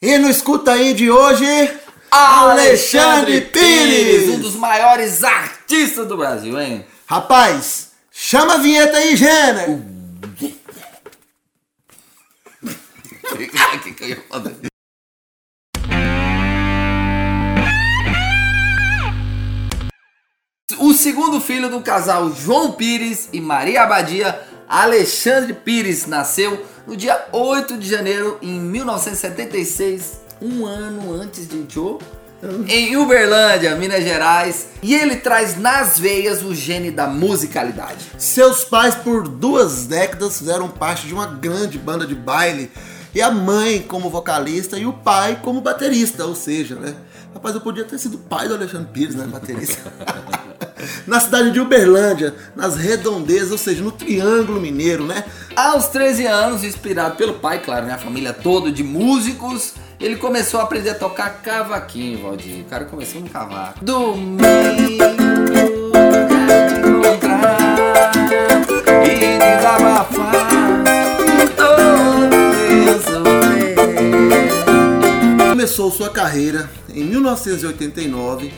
E no Escuta Aí de hoje, Alexandre Pires, um dos maiores artistas do Brasil, hein? Rapaz, chama a vinheta aí, Gênero! Que que eu fazer? O segundo filho do casal João Pires e Maria Abadia Alexandre Pires, nasceu no dia 8 de janeiro em 1976, um ano antes de Joe, em Uberlândia, Minas Gerais, e ele traz nas veias o gene da musicalidade. Seus pais, por duas décadas, fizeram parte de uma grande banda de baile. E a mãe como vocalista e o pai como baterista, ou seja, né? Rapaz, eu podia ter sido pai do Alexandre Pires, né? Baterista. na cidade de Uberlândia, nas redondezas, ou seja, no Triângulo Mineiro, né? Aos 13 anos, inspirado pelo pai, claro, né? A família toda de músicos, ele começou a aprender a tocar cavaquinho, Valdir. O cara começou no cavaco. Domingo. Começou sua carreira em 1989,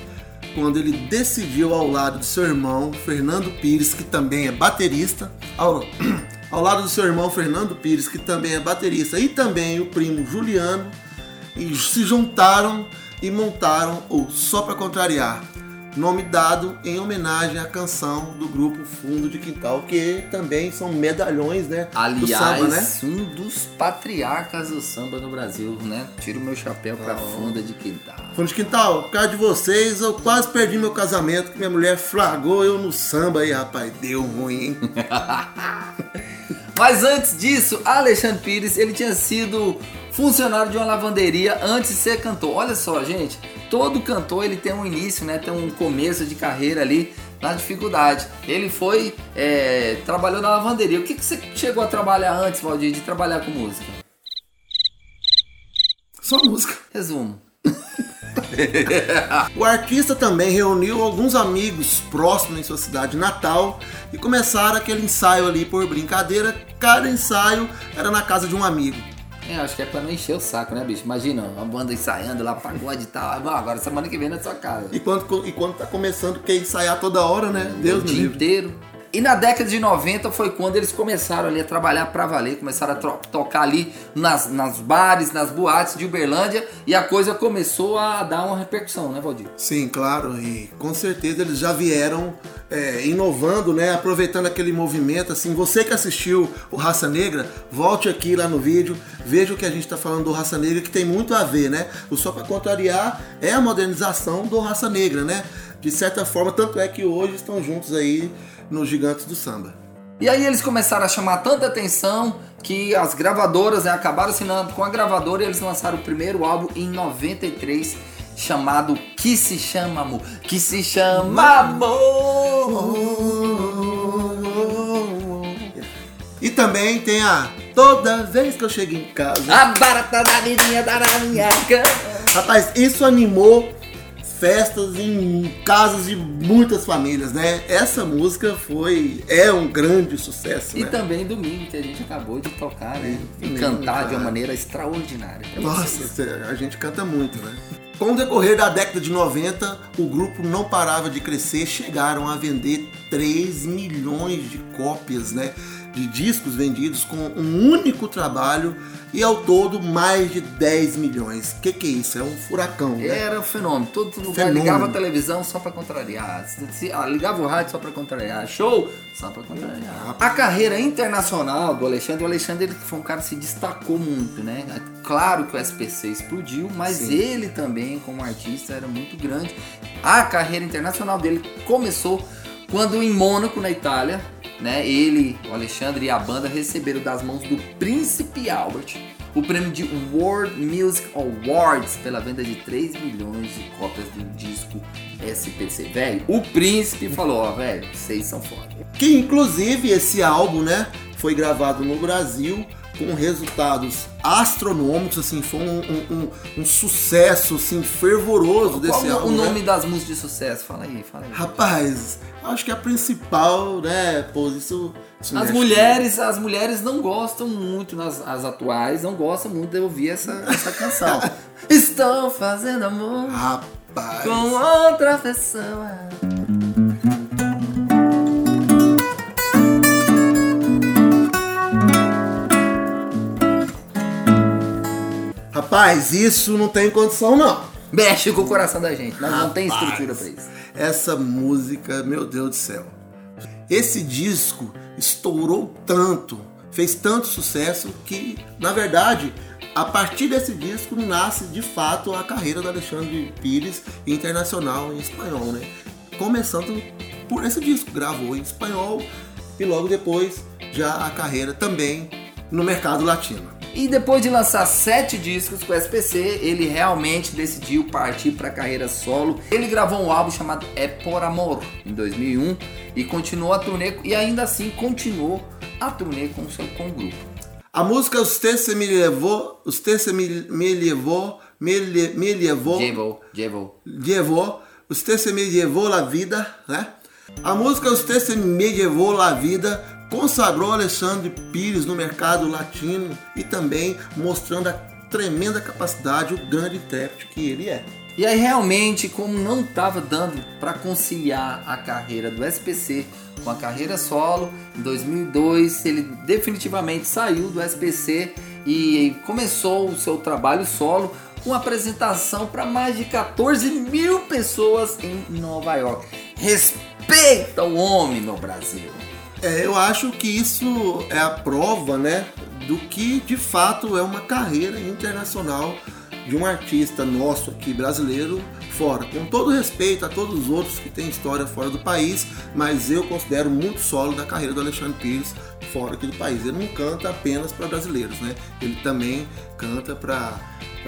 quando ele decidiu ao lado de seu irmão Fernando Pires, que também é baterista, ao, ao lado do seu irmão Fernando Pires, que também é baterista, e também o primo Juliano, e se juntaram e montaram o Só Pra Contrariar, nome dado em homenagem à canção do grupo Fundo de Quintal, que também são medalhões, né? Aliás, do samba, né? um dos patriarcas do samba no Brasil, né? Tiro meu chapéu pra funda de quintal. Fundo de Quintal, por causa de vocês, eu quase perdi meu casamento, que minha mulher flagrou eu no samba aí, rapaz. Deu ruim, hein? Mas antes disso, Alexandre Pires, ele tinha sido funcionário de uma lavanderia antes de ser cantor. Olha só, gente, todo cantor ele tem um início, né? Tem um começo de carreira ali na dificuldade. Ele foi, é, trabalhou na lavanderia. O que, que você chegou a trabalhar antes, Valdir, de trabalhar com música? Só música. Resumo. O artista também reuniu alguns amigos próximos em sua cidade natal e começaram aquele ensaio ali por brincadeira. Cada ensaio era na casa de um amigo. É, acho que é pra não encher o saco, né, bicho? Imagina, uma banda ensaiando lá, pagode e tal. Bom, agora semana que vem na sua casa. E quando, e quando tá começando, quer ensaiar toda hora, né? Deus o dia livre. inteiro. E na década de 90 foi quando eles começaram ali a trabalhar pra valer, começaram a tocar ali nas, nas bares, nas boates de Uberlândia e a coisa começou a dar uma repercussão, né, Valdir? Sim, claro, e com certeza eles já vieram é, inovando, né? Aproveitando aquele movimento, assim, você que assistiu o Raça Negra, volte aqui lá no vídeo, veja o que a gente está falando do Raça Negra, que tem muito a ver, né? O Só Pra Contrariar é a modernização do Raça Negra, né? De certa forma, tanto é que hoje estão juntos aí nos Gigantes do Samba. E aí eles começaram a chamar tanta atenção que as gravadoras né, acabaram assinando com a gravadora e eles lançaram o primeiro álbum em 93 chamado Que Se Chama Amor. Que Se Chama Amor. E também tem a Toda vez que eu chego em casa. A barata da menina da minha cama. Rapaz, isso animou festas em casas de muitas famílias, né? Essa música foi é um grande sucesso, E né? também domingo, que a gente acabou de tocar, né? E cantar de uma maneira extraordinária. Nossa, a gente canta muito, né? Com o decorrer da década de 90, o grupo não parava de crescer, chegaram a vender 3 milhões de cópias, né? De discos vendidos com um único trabalho e ao todo mais de 10 milhões. Que que é isso? É um furacão, né? Era um fenômeno. Todo lugar Fenômeno. ligava a televisão só pra contrariar. Ah, ligava o rádio só pra contrariar. Show só pra contrariar. A carreira internacional do Alexandre, o Alexandre ele foi um cara que se destacou muito, né? Claro que o SPC explodiu, mas Sim. ele também, como artista, era muito grande. A carreira internacional dele começou quando em Mônaco, na Itália, né? Ele, o Alexandre e a banda receberam das mãos do Príncipe Albert o prêmio de World Music Awards pela venda de 3 milhões de cópias do disco SPC. Velho, o príncipe falou, ó, velho, vocês são foda. Que inclusive esse álbum, né, foi gravado no Brasil com resultados astronômicos, assim, foi um, um, um, um sucesso, assim, fervoroso desse Qual álbum. o nome né? das músicas de sucesso? Fala aí, fala aí. Rapaz, acho que a principal, né, pô, isso... isso As mulheres, as mulheres não gostam muito, nas, as atuais, não gostam muito de ouvir essa, essa canção. Estou fazendo amor. Rapaz... com outra pessoa. Rapaz, isso não tem condição, não. Mexe com o coração da gente, nós não tem Rapaz, estrutura pra isso. Essa música, meu Deus do céu. Esse disco estourou tanto, fez tanto sucesso que, na verdade, a partir desse disco nasce de fato a carreira do Alexandre Pires internacional em espanhol, né? Começando por esse disco, gravou em espanhol e logo depois já a carreira também no mercado latino. E depois de lançar sete discos com o SPC, ele realmente decidiu partir para a carreira solo. Ele gravou um álbum chamado É Por Amor em 2001 e continuou a turnê e ainda assim continuou a turnê com o seu com o grupo. A música Usted se me levou, Usted se me, me levou, me, le- me levou, Jevo, Jevo. llevó, Usted se me llevó la vida, né? A música Usted se me llevó la vida consagrou Alexandre Pires no mercado latino e também mostrando a tremenda capacidade, o grande intérprete que ele é. E aí realmente, como não estava dando para conciliar a carreira do SPC com a carreira solo, em 2002 ele definitivamente saiu do SPC e começou o seu trabalho solo com apresentação para mais de 14 mil pessoas em Nova York. Respeita o homem no Brasil. É, eu acho que isso é a prova, né, do que de fato é uma carreira internacional de um artista nosso aqui brasileiro fora. Com todo respeito a todos os outros que têm história fora do país, mas eu considero muito sólido a carreira do Alexandre Pires fora aqui do país. Ele não canta apenas para brasileiros, né? Ele também canta para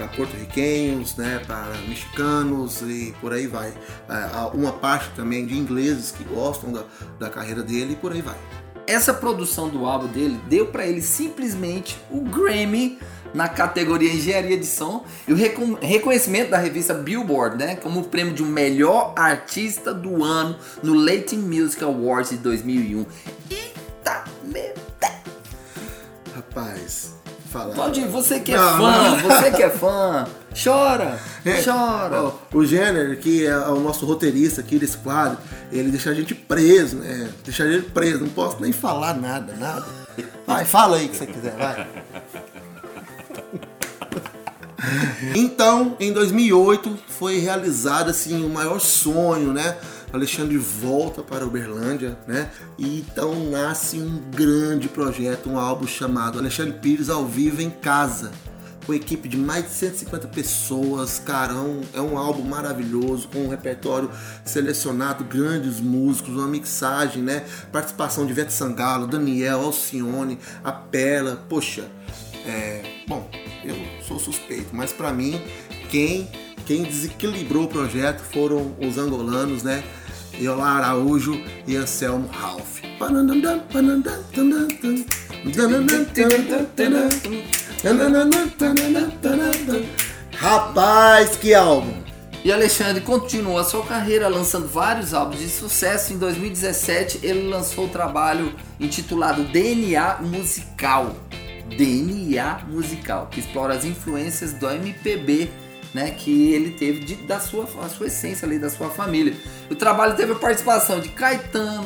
para porto-riquenhos, né, para mexicanos e por aí vai. Ah, há Uma parte também de ingleses que gostam da, da carreira dele e por aí vai. Essa produção do álbum dele deu para ele simplesmente o Grammy na categoria Engenharia de Som e o recon- reconhecimento da revista Billboard, né, como o prêmio de melhor artista do ano no Latin Music Awards de 2001. Eita, meu. Rapaz, falar. Ir, você que é Não, fã, não. você que é fã, chora, É, chora. ó, o Jenner, que é o nosso roteirista aqui desse quadro, ele deixa a gente preso, né? Deixa a gente preso, não posso nem falar nada, nada. Vai, fala aí o que você quiser, vai. Então, em 2008, foi realizado assim o maior sonho, né? Alexandre volta para Uberlândia, né? E então nasce um grande projeto, um álbum chamado Alexandre Pires ao vivo em casa com equipe de mais de 150 pessoas, cara, é um, é um álbum maravilhoso, com um repertório selecionado, grandes músicos, uma mixagem, né? Participação de Ivete Sangalo, Daniel, Alcione, a Pela, poxa, é, bom, eu sou suspeito, mas pra mim, quem, quem desequilibrou o projeto foram os angolanos, né? Eolá Araújo e Anselmo Ralph. Rapaz, que álbum! E Alexandre continuou a sua carreira lançando vários álbuns de sucesso. Em 2017, ele lançou o trabalho intitulado DNA Musical. DNA Musical, que explora as influências do MPB, né, que ele teve de- da sua, a sua essência ali, da sua família. O trabalho teve a participação de Caetano,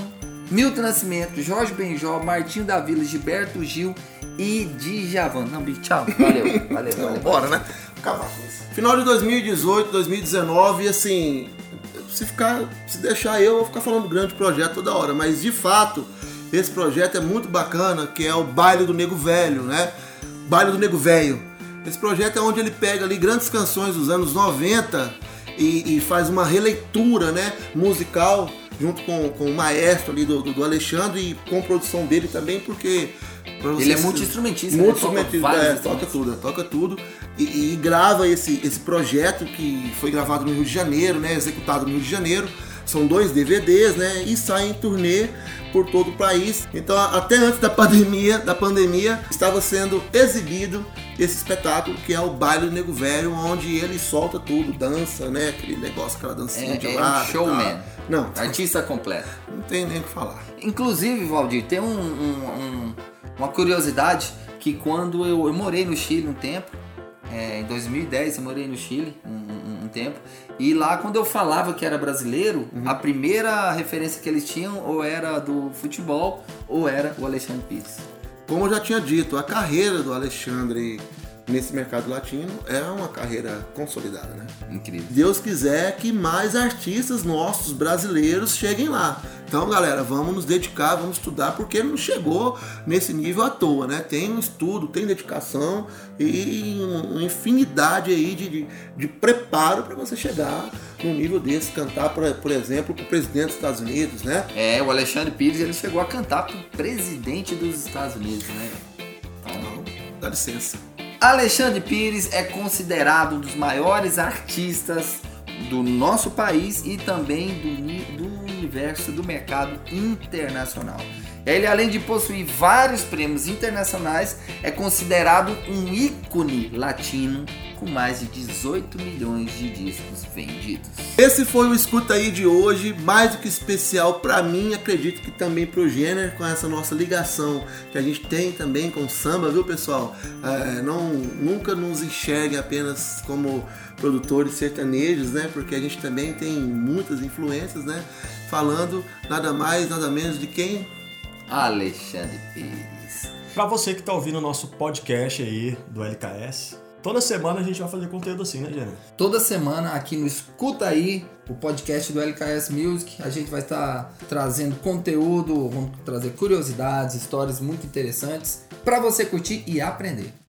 Milton Nascimento, Jorge Benjó, Martinho da Vila, Gilberto Gil e Djavan. Não, bicho, tchau. Valeu, valeu, valeu. Bora, né? Acabar com isso. Final de 2018, 2019, assim, se ficar, se deixar eu, eu vou ficar falando grande projeto toda hora, mas de fato, esse projeto é muito bacana, que é o Baile do Nego Velho, né? Baile do Nego Velho. Esse projeto é onde ele pega ali grandes canções dos anos 90 e, e faz uma releitura, né, musical junto com, com o maestro ali do, do, Alexandre e com produção dele também, porque Ele é muito né? Toca instrumentista, vários é, toca tudo, toca tudo e, e grava esse, esse projeto que foi gravado no Rio de Janeiro, né, executado no Rio de Janeiro, são dois DVDs, né? E sai em turnê por todo o país. Então, até antes da pandemia, da pandemia, estava sendo exibido esse espetáculo que é o baile do Nego Velho, onde ele solta tudo, dança, né? Aquele negócio, aquela dancinha É, de é lado. um showman. Não, Artista completo. não tem nem o que falar. Inclusive, Valdir, tem um- um- um- uma curiosidade que quando eu, eu morei no Chile um tempo, é, em 2010 eu morei no Chile um, um- um tempo, e lá quando eu falava que era brasileiro, Uhum. a primeira referência que eles tinham ou era do futebol ou era o Alexandre Pires. Como eu já tinha dito, a carreira do Alexandre nesse mercado latino é uma carreira consolidada, né? Incrível. Deus quiser que mais artistas nossos brasileiros cheguem lá. Então, galera, vamos nos dedicar, vamos estudar, porque não chegou nesse nível à toa, né? Tem um estudo, tem dedicação e uma infinidade aí de, de, de preparo para você chegar num nível desse, cantar, por, por exemplo, para o presidente dos Estados Unidos, né? É, o Alexandre Pires ele chegou a cantar pro presidente dos Estados Unidos, né? Então, dá licença. Alexandre Pires é considerado um dos maiores artistas do nosso país e também do, do universo do mercado internacional. Ele, além de possuir vários prêmios internacionais, é considerado um ícone latino com mais de 18 milhões de discos vendidos. Esse foi o escuta aí de hoje, mais do que especial para mim, acredito que também pro Jenner, com essa nossa ligação que a gente tem também com o samba, viu pessoal? É, não, nunca nos enxergue apenas como produtores sertanejos, né? Porque a gente também tem muitas influências, né? Falando nada mais, nada menos de quem? Alexandre Pires. Pra você que tá ouvindo o nosso podcast aí do LKS, toda semana a gente vai fazer conteúdo assim, né, Jenner? Toda semana aqui no Escuta Aí, o podcast do LKS Music, a gente vai estar trazendo conteúdo, vamos trazer curiosidades, histórias muito interessantes para você curtir e aprender.